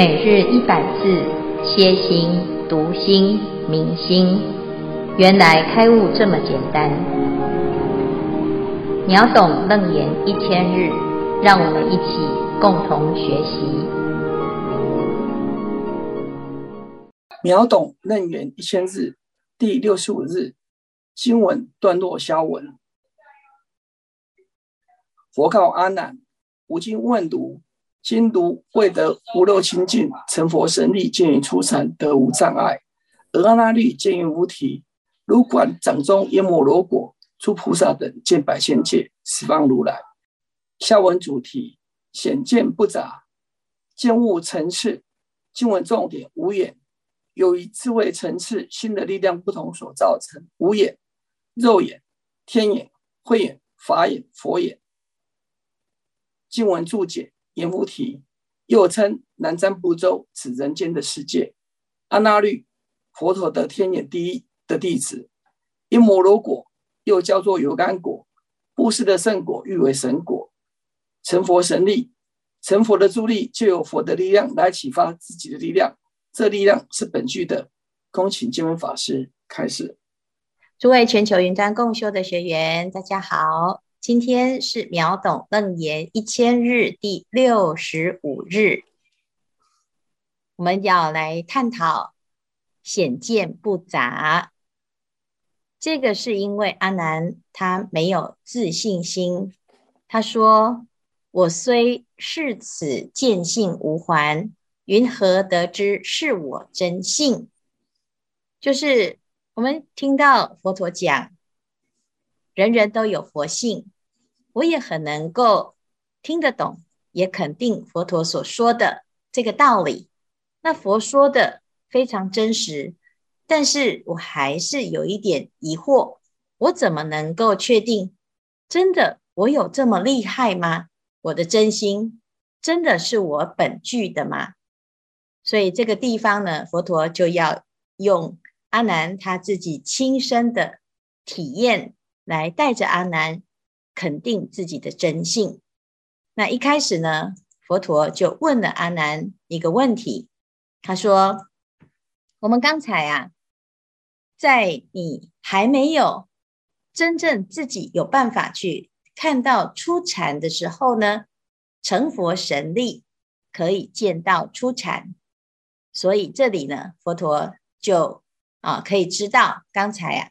每日一百字，歇心、读心、明心，原来开悟这么简单。秒懂楞严一千日，让我们一起共同学习。秒懂楞严一千日，第六十五日，经文段落消文。佛告阿难：吾今问汝。今如未得无漏清净，成佛神力，见于初禅，得无障碍；而阿那律见于无体。如观掌中阎摩罗果，诸菩萨等见百千界，十方如来。下文主题：显见不杂，见物层次。经文重点：五眼，由于智慧层次、心的力量不同所造成。五眼：肉眼、天眼、慧眼、法眼、佛眼。经文注解。阎浮提又称南瞻部洲，指人间的世界。阿那律，佛陀的天眼第一的弟子。因摩罗果又叫做油甘果，布施的圣果，誉为神果。成佛神力，成佛的助力，就有佛的力量来启发自己的力量。这力量是本具的。恭请金文法师开示。诸位全球云端共修的学员，大家好。今天是秒懂楞严一千日第六十五日，我们要来探讨显见不杂。这个是因为阿难他没有自信心，他说：“我虽视此见性无还，云何得知是我真性？”就是我们听到佛陀讲。人人都有佛性，我也很能够听得懂，也肯定佛陀所说的这个道理。那佛说的非常真实，但是我还是有一点疑惑：我怎么能够确定真的我有这么厉害吗？我的真心真的是我本具的吗？所以这个地方呢，佛陀就要用阿难他自己亲身的体验。来带着阿难肯定自己的真性。那一开始呢，佛陀就问了阿难一个问题。他说：“我们刚才啊，在你还没有真正自己有办法去看到初禅的时候呢，成佛神力可以见到初禅。所以这里呢，佛陀就啊可以知道刚才啊。”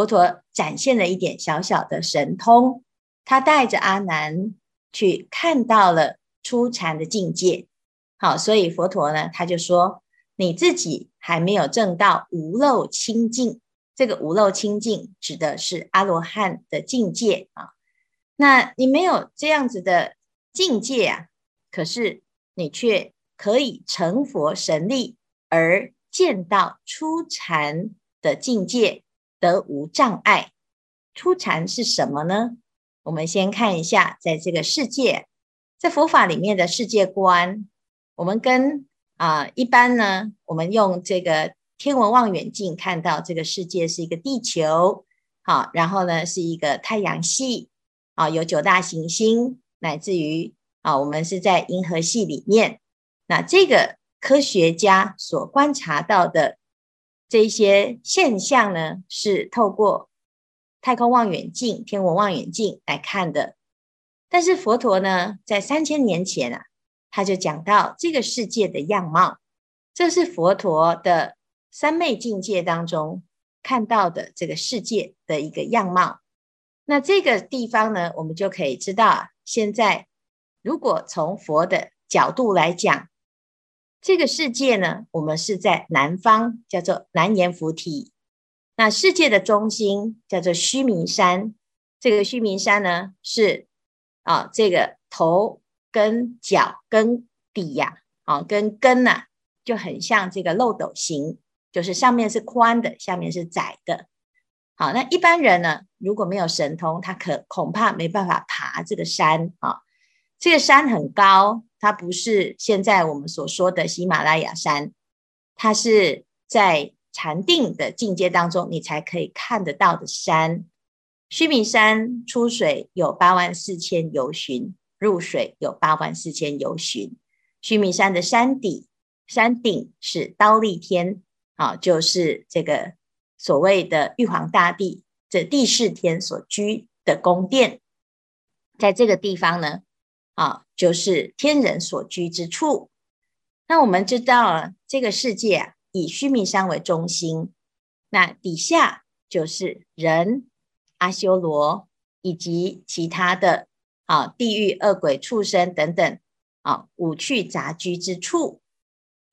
佛陀展现了一点小小的神通，他带着阿难去看到了初禅的境界。好，所以佛陀呢，他就说：“你自己还没有证到无漏清净，这个无漏清净指的是阿罗汉的境界啊。那你没有这样子的境界啊，可是你却可以成佛神力而见到初禅的境界。”得无障碍，初禅是什么呢？我们先看一下，在这个世界，在佛法里面的世界观，我们跟啊、一般呢，我们用这个天文望远镜看到这个世界是一个地球，好，然后呢是一个太阳系，啊，有九大行星，乃至于啊我们是在银河系里面，那这个科学家所观察到的。这一些现象呢，是透过太空望远镜、天文望远镜来看的。但是佛陀呢，在三千年前啊，他就讲到这个世界的样貌，这是佛陀的三昧境界当中看到的这个世界的一个样貌。那这个地方呢，我们就可以知道，现在如果从佛的角度来讲。这个世界呢，我们是在南方，叫做南阎浮提。那世界的中心叫做须弥山。这个须弥山呢，是啊，这个头跟脚跟底呀，啊，跟根呐、啊，就很像这个漏斗形，就是上面是宽的，下面是窄的。好，那一般人呢，如果没有神通，他可恐怕没办法爬这个山啊。这个山很高。它不是现在我们所说的喜马拉雅山，它是在禅定的境界当中，你才可以看得到的山。须弥山出水有八万四千由旬，入水有八万四千由旬。须弥山的山底山顶是刀利天，啊，就是这个所谓的玉皇大帝这第四天所居的宫殿，在这个地方呢，啊，就是天人所居之处。那我们知道啊，这个世界啊，以须弥山为中心，那底下就是人、阿修罗以及其他的啊地狱、恶鬼、畜生等等啊五趣杂居之处。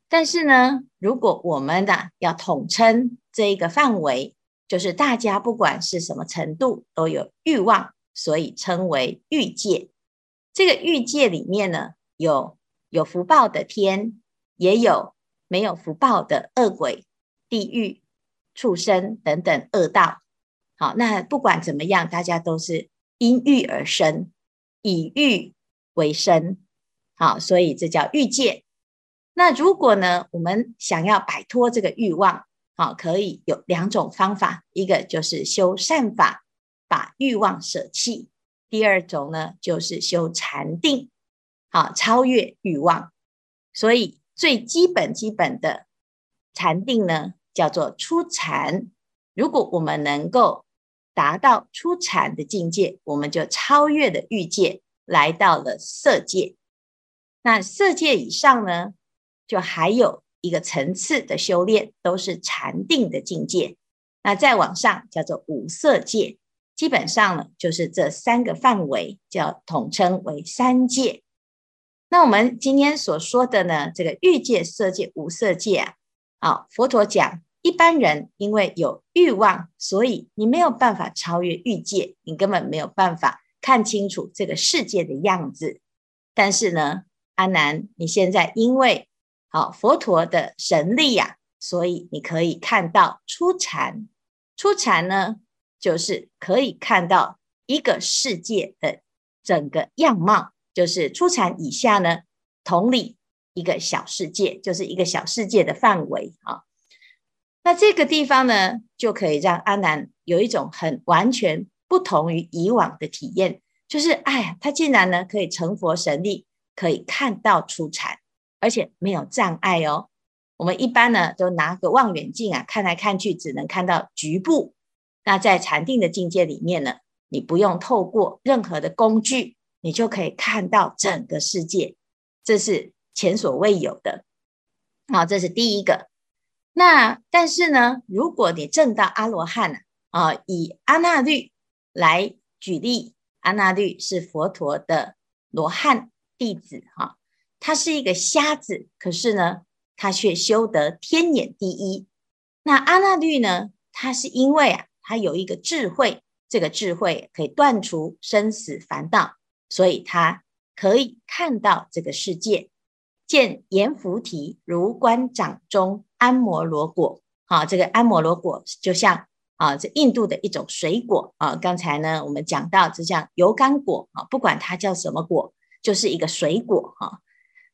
但是呢，如果我们呢要统称这一个范围，就是大家不管是什么程度都有欲望，所以称为欲界。这个欲界里面呢，有有福报的天，也有没有福报的恶鬼、地狱、畜生等等恶道。好，那不管怎么样，大家都是因欲而生，以欲为生。好，所以这叫欲界。那如果呢，我们想要摆脱这个欲望，好，可以有两种方法，一个就是修善法，把欲望舍弃；第二种呢，就是修禅定，好，超越欲望。所以最基本基本的禅定呢，叫做初禅。如果我们能够达到初禅的境界，我们就超越了欲界，来到了色界。那色界以上呢？就还有一个层次的修炼，都是禅定的境界。那再往上叫做五色界，基本上呢就是这三个范围，叫统称为三界。那我们今天所说的呢，这个欲界、色界、无色界啊，啊，佛陀讲，一般人因为有欲望，所以你没有办法超越欲界，你根本没有办法看清楚这个世界的样子。但是呢，阿难，你现在因为好，佛陀的神力呀、啊，所以你可以看到初禅。初禅呢，就是可以看到一个世界的整个样貌，就是初禅以下呢，同理一个小世界，就是一个小世界的范围啊。那这个地方呢，就可以让阿南有一种很完全不同于以往的体验，就是哎呀，他竟然呢可以成佛神力，可以看到出产。而且没有障碍哦。我们一般呢，都拿个望远镜啊，看来看去只能看到局部。那在禅定的境界里面呢，你不用透过任何的工具，你就可以看到整个世界，这是前所未有的。好，这是第一个。那但是呢，如果你证到阿罗汉啊，以阿那律来举例，阿那律是佛陀的罗汉弟子哈。他是一个瞎子，可是呢，他却修得天眼第一。那阿那律呢？他是因为啊，他有一个智慧，这个智慧可以断除生死烦恼，所以他可以看到这个世界，见阎浮提如观掌中安摩罗果。好，这个安摩罗果就像啊，这印度的一种水果啊。刚才呢，我们讲到这像油甘果啊，不管它叫什么果，就是一个水果哈。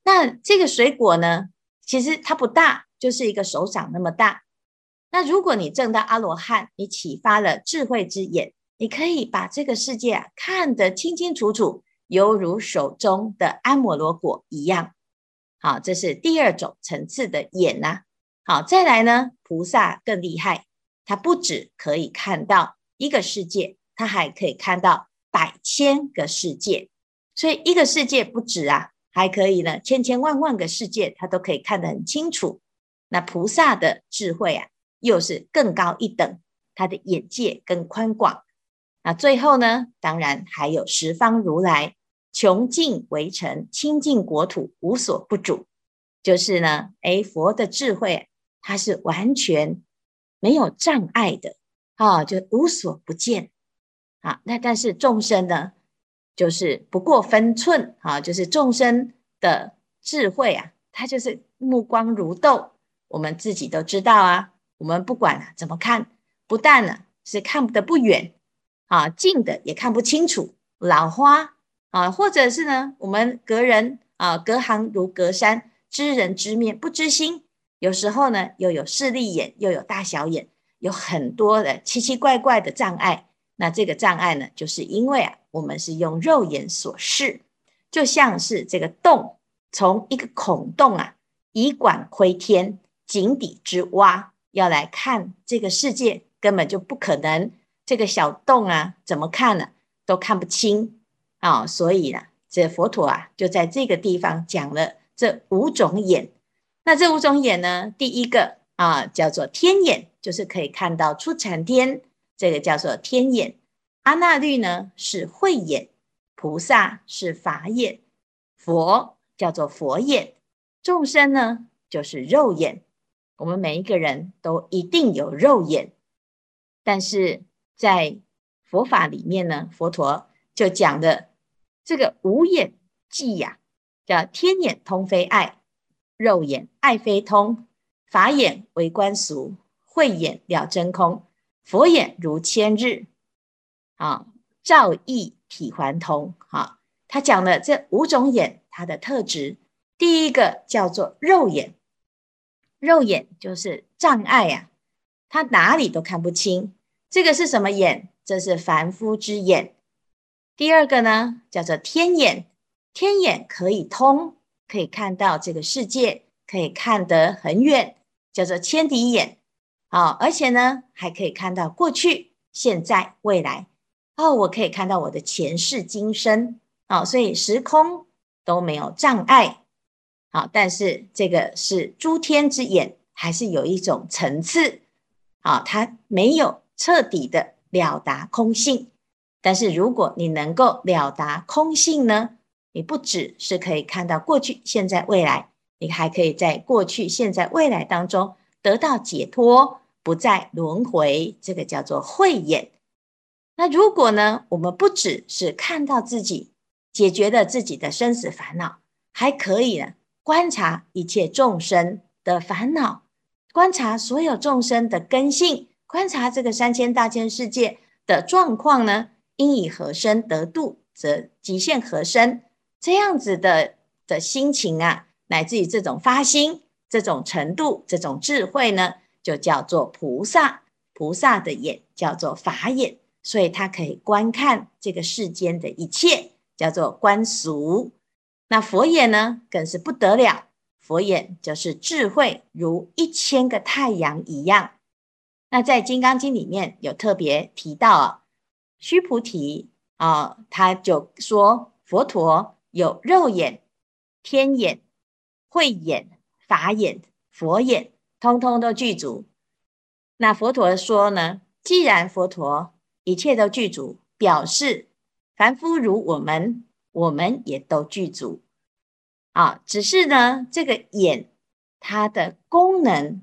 那这个水果呢，其实它不大，就是一个手掌那么大。那如果你证到阿罗汉，你启发了智慧之眼，你可以把这个世界啊看得清清楚楚，犹如手中的安摩罗果一样。好，这是第二种层次的眼呐、好，再来呢，菩萨更厉害，他不止可以看到一个世界，他还可以看到百千个世界。所以一个世界不止啊。还可以呢，千千万万个世界，他都可以看得很清楚。那菩萨的智慧啊，又是更高一等，他的眼界更宽广。那最后呢，当然还有十方如来，穷尽围城，清净国土，无所不主。就是呢，哎，佛的智慧，它是完全没有障碍的啊，就无所不见啊。那但是众生呢？就是不过分寸啊，就是众生的智慧啊，它就是目光如豆，我们自己都知道啊。我们不管怎么看，不但呢是看得不远啊，近的也看不清楚。老花啊，或者是呢，我们隔人啊，隔行如隔山，知人知面不知心。有时候呢，又有势利眼，又有大小眼，有很多的奇奇怪怪的障碍。那这个障碍呢，就是因为啊。我们是用肉眼所视，就像是这个洞，从一个孔洞啊，以管窥天，井底之蛙，要来看这个世界，根本就不可能。这个小洞啊，怎么看呢？都看不清啊！所以呢，这佛陀啊，就在这个地方讲了这五种眼。那这五种眼呢，第一个啊，叫做天眼，就是可以看到出产天，这个叫做天眼。阿那律呢是慧眼，菩萨是法眼，佛叫做佛眼，众生呢就是肉眼。我们每一个人都一定有肉眼，但是在佛法里面呢，佛陀就讲的这个五眼即呀，叫天眼通非爱，肉眼爱非通，法眼为观俗，慧眼了真空，佛眼如千日。啊，照异体还同。哈、啊，他讲的这五种眼，它的特质，第一个叫做肉眼，肉眼就是障碍呀、啊，他哪里都看不清。这个是什么眼？这是凡夫之眼。第二个呢，叫做天眼，天眼可以通，可以看到这个世界，可以看得很远，叫做千里眼。啊，而且呢，还可以看到过去、现在、未来。哦，我可以看到我的前世今生啊、哦，所以时空都没有障碍。好、但是这个是诸天之眼，还是有一种层次啊、它没有彻底的了达空性。但是如果你能够了达空性呢，你不只是可以看到过去、现在、未来，你还可以在过去、现在、未来当中得到解脱，不再轮回。这个叫做慧眼。那如果呢，我们不只是看到自己解决了自己的生死烦恼，还可以呢观察一切众生的烦恼，观察所有众生的根性，观察这个三千大千世界的状况呢，应以何身得度，则极限何身。这样子的的心情啊，乃至于这种发心、这种程度、这种智慧呢，就叫做菩萨。菩萨的眼叫做法眼。所以他可以观看这个世间的一切，叫做观俗。那佛眼呢，更是不得了。佛眼就是智慧如一千个太阳一样。那在《金刚经》里面有特别提到啊，须菩提啊，他就说佛陀有肉眼、天眼、慧眼、法眼、佛眼，通通都具足。那佛陀说呢，既然佛陀一切都具足，表示凡夫如我们，我们也都具足啊。只是呢，这个眼它的功能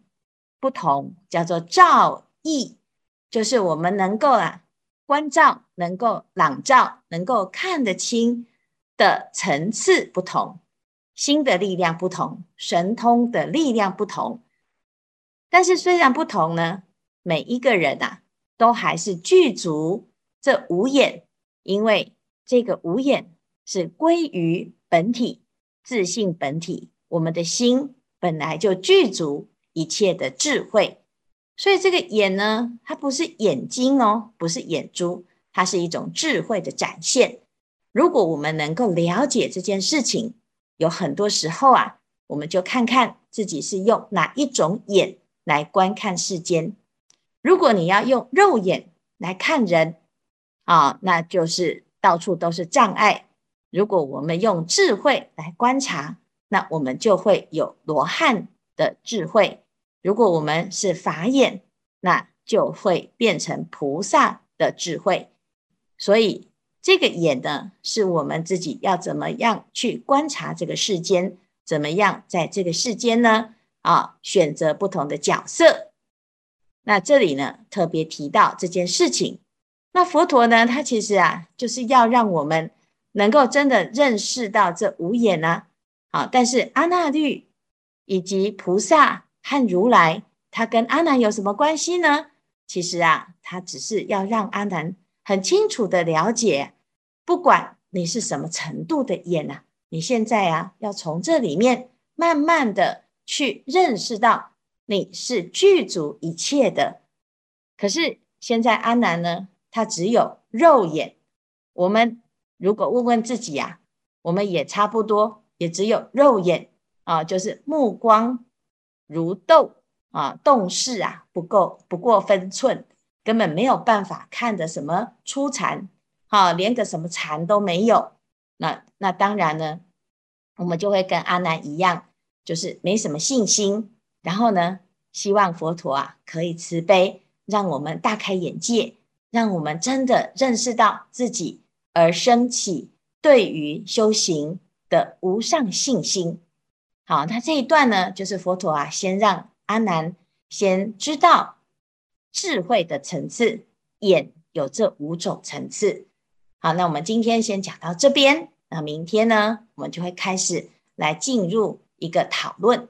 不同，叫做照异，就是我们能够啊观照，能够朗照，能够看得清的层次不同，心的力量不同，神通的力量不同。但是虽然不同呢，每一个人啊。都还是具足这五眼，因为这个五眼是归于本体，自信本体。我们的心本来就具足一切的智慧，所以这个眼呢，它不是眼睛哦，不是眼珠，它是一种智慧的展现。如果我们能够了解这件事情，有很多时候啊，我们就看看自己是用哪一种眼来观看世间。如果你要用肉眼来看人啊，那就是到处都是障碍。如果我们用智慧来观察，那我们就会有罗汉的智慧。如果我们是法眼，那就会变成菩萨的智慧。所以这个眼呢，是我们自己要怎么样去观察这个世间，怎么样在这个世间呢？啊，选择不同的角色。那这里呢，特别提到这件事情。那佛陀呢，他其实啊，就是要让我们能够真的认识到这五眼呢。好，但是阿那律以及菩萨和如来，他跟阿难有什么关系呢？其实啊，他只是要让阿难很清楚的了解，不管你是什么程度的眼啊，你现在啊，要从这里面慢慢的去认识到。你是具足一切的，可是现在阿难呢，他只有肉眼。我们如果问问自己呀、啊，我们也差不多，也只有肉眼啊，就是目光如豆啊，洞视啊不够不过分寸，根本没有办法看得什么初禅，啊，连个什么禅都没有。那那当然呢，我们就会跟阿难一样，就是没什么信心。然后呢，希望佛陀啊可以慈悲，让我们大开眼界，让我们真的认识到自己，而升起对于修行的无上信心。好，那这一段呢，就是佛陀啊，先让阿难先知道智慧的层次，眼有这五种层次。好，那我们今天先讲到这边。那明天呢，我们就会开始来进入一个讨论。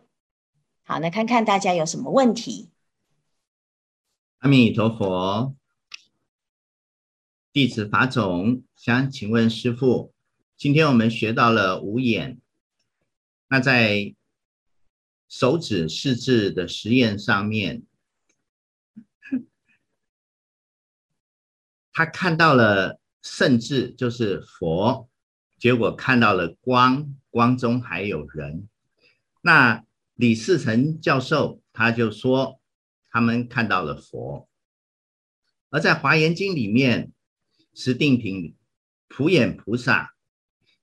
好，那看看大家有什么问题。阿弥陀佛，弟子法总想请问师父，今天我们学到了五眼，那在手指识字的实验上面，他看到了圣智，就是佛，结果看到了光，光中还有人。那李嗣涔教授他就说，他们看到了佛。而在《华严经》里面，十定平普眼菩萨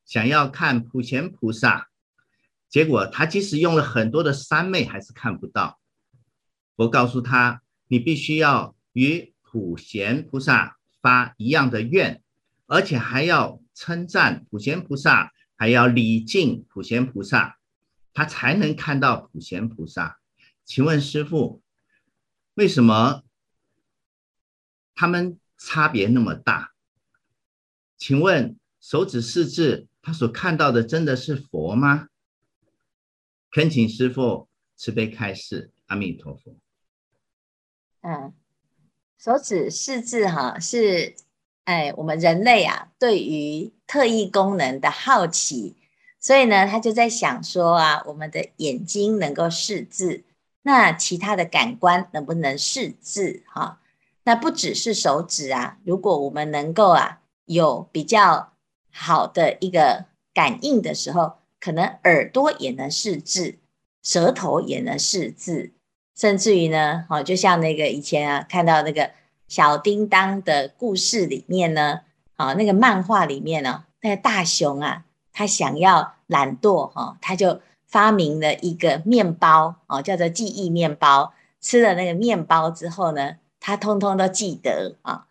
想要看普贤菩萨，结果他即使用了很多的三昧，还是看不到。我告诉他，你必须要与普贤菩萨发一样的愿。而且还要称赞普贤菩萨，还要礼敬普贤菩萨，他才能看到普贤菩萨。请问师父，为什么他们差别那么大？请问手指识字，他所看到的真的是佛吗？恳请师父慈悲开示。阿弥陀佛。嗯，手指识字哈是。哎，我们人类啊，对于特异功能的好奇，所以呢，他就在想说啊，我们的眼睛能够识字，那其他的感官能不能识字？哈，那不只是手指啊，如果我们能够啊，有比较好的一个感应的时候，可能耳朵也能识字，舌头也能识字，甚至于呢，哦，就像那个以前啊，看到那个。小叮当的故事里面呢，啊，那个漫画里面呢，那个大雄啊，他想要懒惰哈，他就发明了一个面包哦，叫做记忆面包。吃了那个面包之后呢，他通通都记得啊。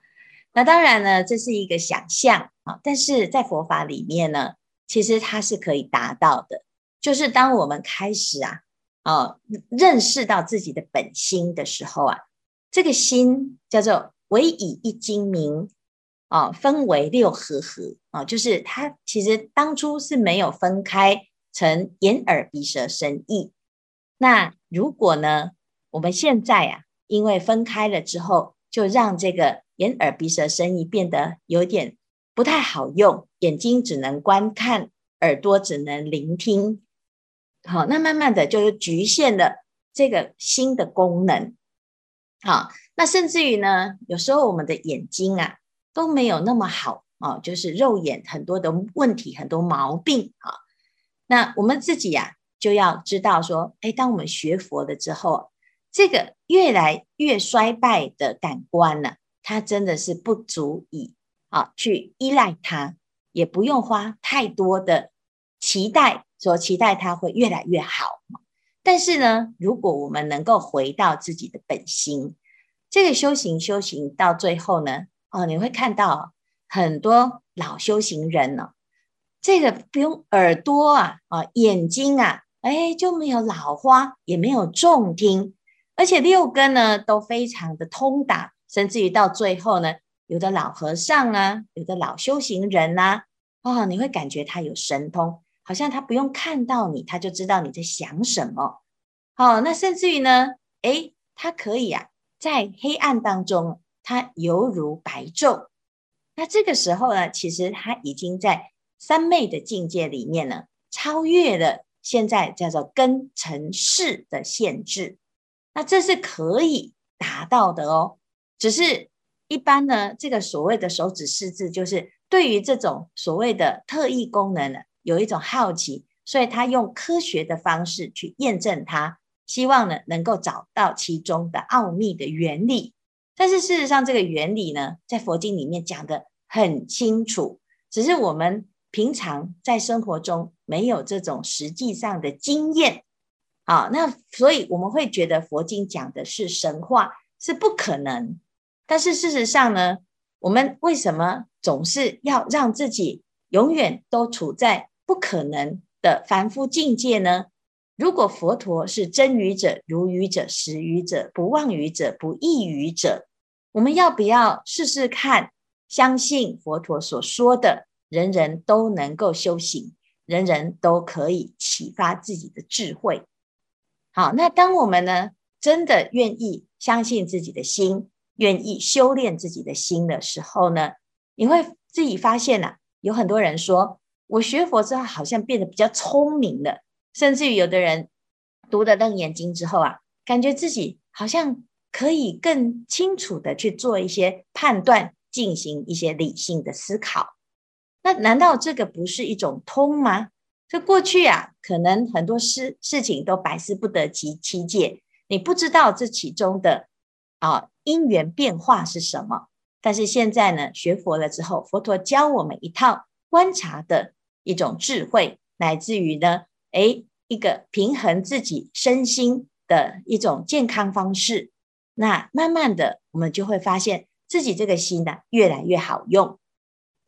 那当然呢，这是一个想象啊，但是在佛法里面呢，其实它是可以达到的。就是当我们开始啊，哦，认识到自己的本心的时候啊。这个心叫做唯以一精明啊，分为六和合啊，就是它其实当初是没有分开成眼耳鼻舌身意。那如果呢，我们现在啊，因为分开了之后，就让这个眼耳鼻舌身意变得有点不太好用，眼睛只能观看，耳朵只能聆听，好，那慢慢的就是局限了这个新的功能。好，那甚至于呢，有时候我们的眼睛啊都没有那么好哦，就是肉眼很多的问题，很多毛病啊。那我们自己呀、啊、就要知道说，哎，当我们学佛了之后，这个越来越衰败的感官呢、它真的是不足以啊去依赖它，也不用花太多的期待，说期待它会越来越好。但是呢，如果我们能够回到自己的本心，这个修行修行到最后呢，哦，你会看到很多老修行人呢、哦，这个不用耳朵啊，啊，眼睛啊，哎，就没有老花，也没有重听，而且六根呢都非常的通达，甚至于到最后呢，有的老和尚啊，有的老修行人呐、啊，哦，你会感觉他有神通。好像他不用看到你，他就知道你在想什么。哦，那甚至于呢，诶，他可以啊，在黑暗当中，他犹如白昼。那这个时候呢，其实他已经在三昧的境界里面呢，超越了现在叫做根尘世的限制。那这是可以达到的哦。只是一般呢，这个所谓的手指识字，就是对于这种所谓的特异功能呢。有一种好奇，所以他用科学的方式去验证它，希望呢能够找到其中的奥秘的原理。但是事实上，这个原理呢，在佛经里面讲得很清楚，只是我们平常在生活中没有这种实际上的经验。好，那所以我们会觉得佛经讲的是神话，是不可能。但是事实上呢，我们为什么总是要让自己永远都处在不可能的凡夫境界呢？如果佛陀是真语者、如语者、实语者、不妄语者、不异语者，我们要不要试试看？相信佛陀所说的，人人都能够修行，人人都可以启发自己的智慧。好，那当我们呢，真的愿意相信自己的心，愿意修炼自己的心的时候呢，你会自己发现呐、啊，有很多人说。我学佛之后，好像变得比较聪明了，甚至于有的人读了《楞严经》之后啊，感觉自己好像可以更清楚的去做一些判断，进行一些理性的思考。那难道这个不是一种通吗？这过去啊，可能很多事事情都百思不得其其解，你不知道这其中的啊因缘变化是什么。但是现在呢，学佛了之后，佛陀教我们一套观察的。一种智慧，乃至于呢，诶，一个平衡自己身心的一种健康方式。那慢慢的，我们就会发现自己这个心呢，越来越好用。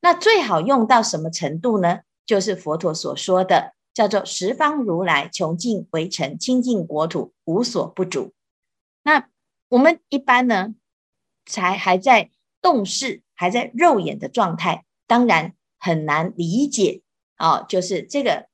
那最好用到什么程度呢？就是佛陀所说的，叫做十方如来穷尽微尘，清净国土，无所不主。那我们一般呢，才还在动视，还在肉眼的状态，当然很难理解。哦，就是这个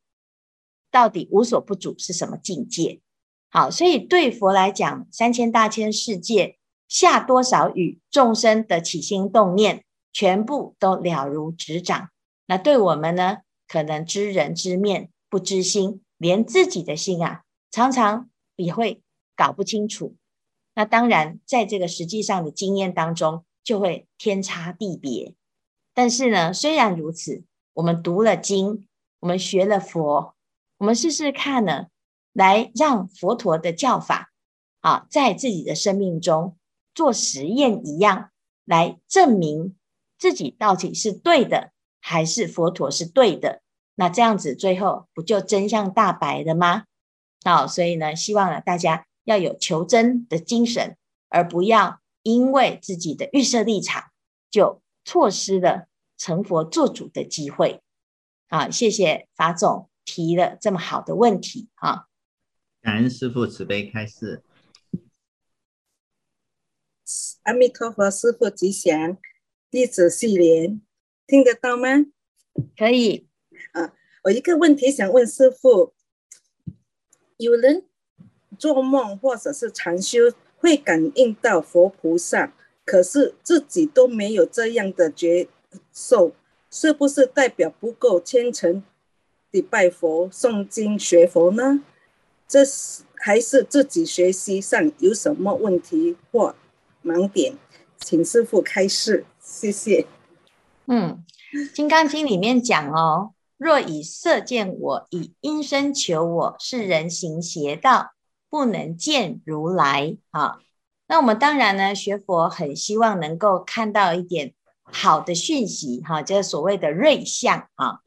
到底无所不主是什么境界？好，所以对佛来讲，三千大千世界下多少雨，众生的起心动念全部都了如指掌。那对我们呢，可能知人知面不知心，连自己的心啊，常常也会搞不清楚。那当然，在这个实际上的经验当中，就会天差地别。但是呢，虽然如此。我们读了经，我们学了佛，我们试试看呢，来让佛陀的教法啊，在自己的生命中做实验一样，来证明自己到底是对的，还是佛陀是对的。那这样子最后不就真相大白了吗？好，所以呢，希望呢大家要有求真的精神，而不要因为自己的预设立场就错失了。成佛做主的机会，啊，谢谢法总提了这么好的问题啊！感恩师父慈悲开示，阿弥陀佛，师父吉祥，弟子系莲，听得到吗？可以啊，我一个问题想问师父：有人做梦或者是禅修，会感应到佛菩萨，可是自己都没有这样的觉。受是不是代表不够虔诚的拜佛、诵经、学佛呢？这是还是自己学习上有什么问题或盲点？请师父开示，谢谢。嗯，《金刚经》里面讲哦，若以色见我，以音声求我，是人行邪道，不能见如来。啊，那我们当然呢，学佛很希望能够看到一点。好的讯息，哈，就是所谓的瑞相啊。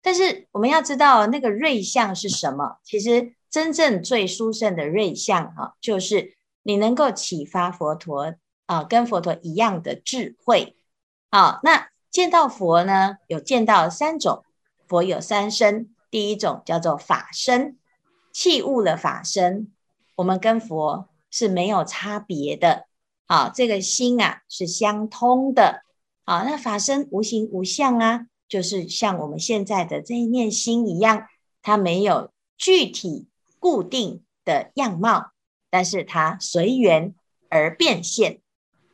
但是我们要知道，那个瑞相是什么？其实真正最殊胜的瑞相，哈，就是你能够启发佛陀啊，跟佛陀一样的智慧。好，那见到佛呢，有见到三种，佛有三身，第一种叫做法身，器物的法身，我们跟佛是没有差别的。好，这个心啊是相通的。啊，那法身无形无相啊，就是像我们现在的这一念心一样，它没有具体固定的样貌，但是它随缘而变现。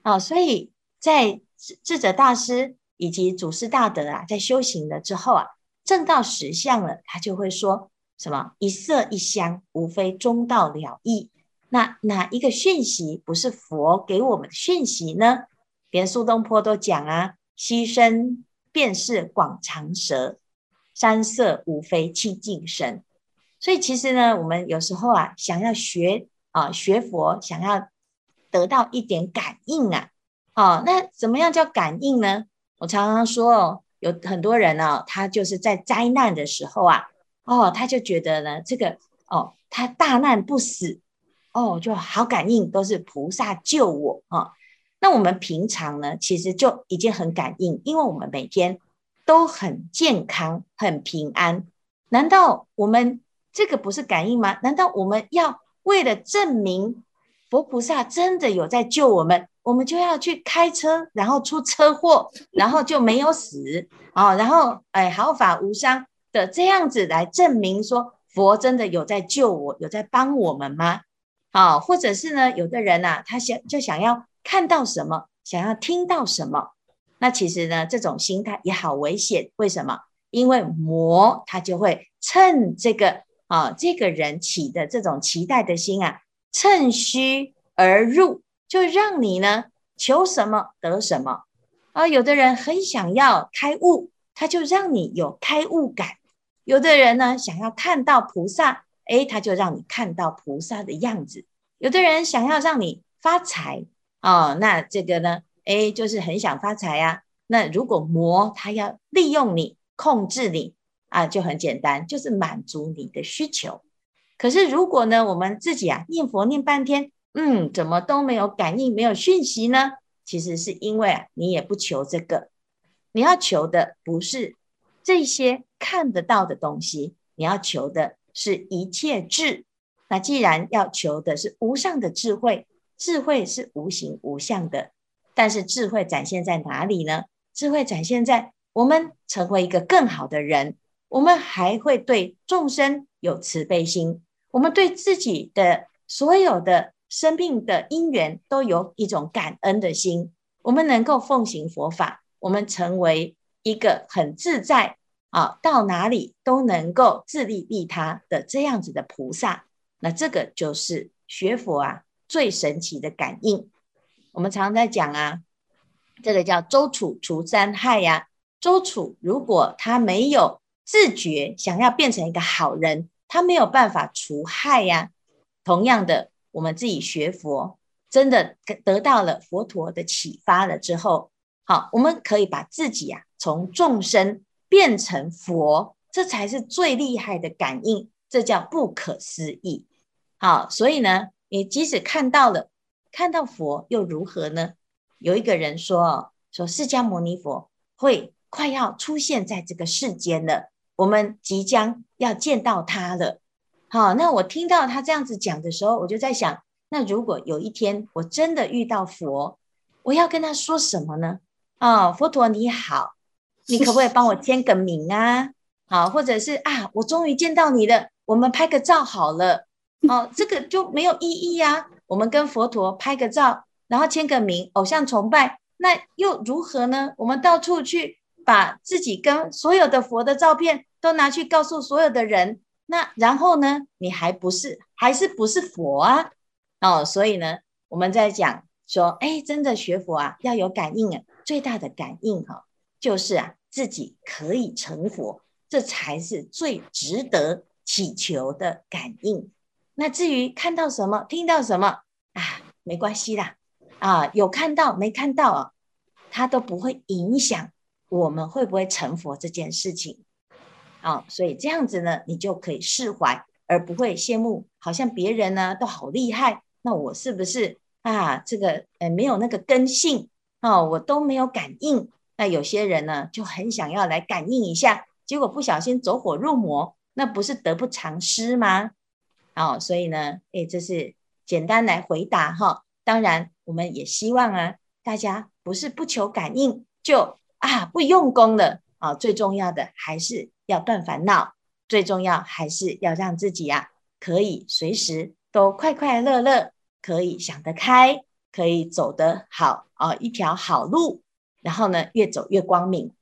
啊，所以在智者大师以及祖师大德啊，在修行了之后啊，证到实相了，他就会说什么一色一香，无非中道了义。那哪一个讯息不是佛给我们的讯息呢？连苏东坡都讲啊，溪声便是广长舌，山色无非清净身。所以其实呢，我们有时候啊，想要学啊学佛，想要得到一点感应啊，哦，那怎么样叫感应呢？我常常说哦，有很多人呢、他就是在灾难的时候啊，哦，他就觉得呢，这个哦，他大难不死，哦，就好感应，都是菩萨救我啊、哦。那我们平常呢，其实就已经很感应，因为我们每天都很健康、很平安。难道我们这个不是感应吗？难道我们要为了证明佛菩萨真的有在救我们，我们就要去开车，然后出车祸，然后就没有死啊、哦？然后哎，毫发无伤的这样子来证明说佛真的有在救我，有在帮我们吗？啊、或者是呢，有的人呐、啊，他想就想要。看到什么，想要听到什么，那其实呢，这种心态也好危险。为什么？因为魔他就会趁这个啊，这个人起的这种期待的心啊，趁虚而入，就让你呢求什么得什么啊。有的人很想要开悟，他就让你有开悟感；有的人呢想要看到菩萨，诶，他就让你看到菩萨的样子；有的人想要让你发财。哦，那这个呢？哎，就是很想发财啊。那如果魔他要利用你、控制你啊，就很简单，就是满足你的需求。可是如果呢，我们自己啊念佛念半天，嗯，怎么都没有感应、没有讯息呢？其实是因为啊，你也不求这个，你要求的不是这些看得到的东西，你要求的是一切智。那既然要求的是无上的智慧。智慧是无形无相的，但是智慧展现在哪里呢？智慧展现在我们成为一个更好的人，我们还会对众生有慈悲心，我们对自己的所有的生命的因缘都有一种感恩的心，我们能够奉行佛法，我们成为一个很自在啊，到哪里都能够自利利他的这样子的菩萨，那这个就是学佛啊。最神奇的感应，我们常常在讲啊，这个叫周处除三害呀、周处如果他没有自觉，想要变成一个好人，他没有办法除害呀、同样的，我们自己学佛，真的得到了佛陀的启发了之后，好，我们可以把自己啊从众生变成佛，这才是最厉害的感应，这叫不可思议。好，所以呢。你即使看到了，看到佛又如何呢？有一个人说：“说释迦牟尼佛会快要出现在这个世间了，我们即将要见到他了。”好，那我听到他这样子讲的时候，我就在想：那如果有一天我真的遇到佛，我要跟他说什么呢？啊，佛陀你好，你可不可以帮我签个名啊？好，或者是啊，我终于见到你了，我们拍个照好了。哦，这个就没有意义呀、啊。我们跟佛陀拍个照，然后签个名，偶像崇拜，那又如何呢？我们到处去把自己跟所有的佛的照片都拿去告诉所有的人，那然后呢？你还不是还是不是佛啊？哦，所以呢，我们在讲说，哎，真的学佛啊，要有感应啊。最大的感应哈、哦，就是啊，自己可以成佛，这才是最值得祈求的感应。那至于看到什么、听到什么啊，没关系啦，啊，有看到没看到啊，它都不会影响我们会不会成佛这件事情啊。所以这样子呢，你就可以释怀，而不会羡慕，好像别人呢都好厉害，那我是不是啊？这个呃没有那个根性哦，我都没有感应。那有些人呢就很想要来感应一下，结果不小心走火入魔，那不是得不偿失吗？哦，所以呢，诶，这是简单来回答哈。当然，我们也希望啊，大家不是不求感应就啊不用功了啊。最重要的还是要断烦恼，最重要还是要让自己啊可以随时都快快乐乐，可以想得开，可以走得好啊，一条好路。然后呢，越走越光明。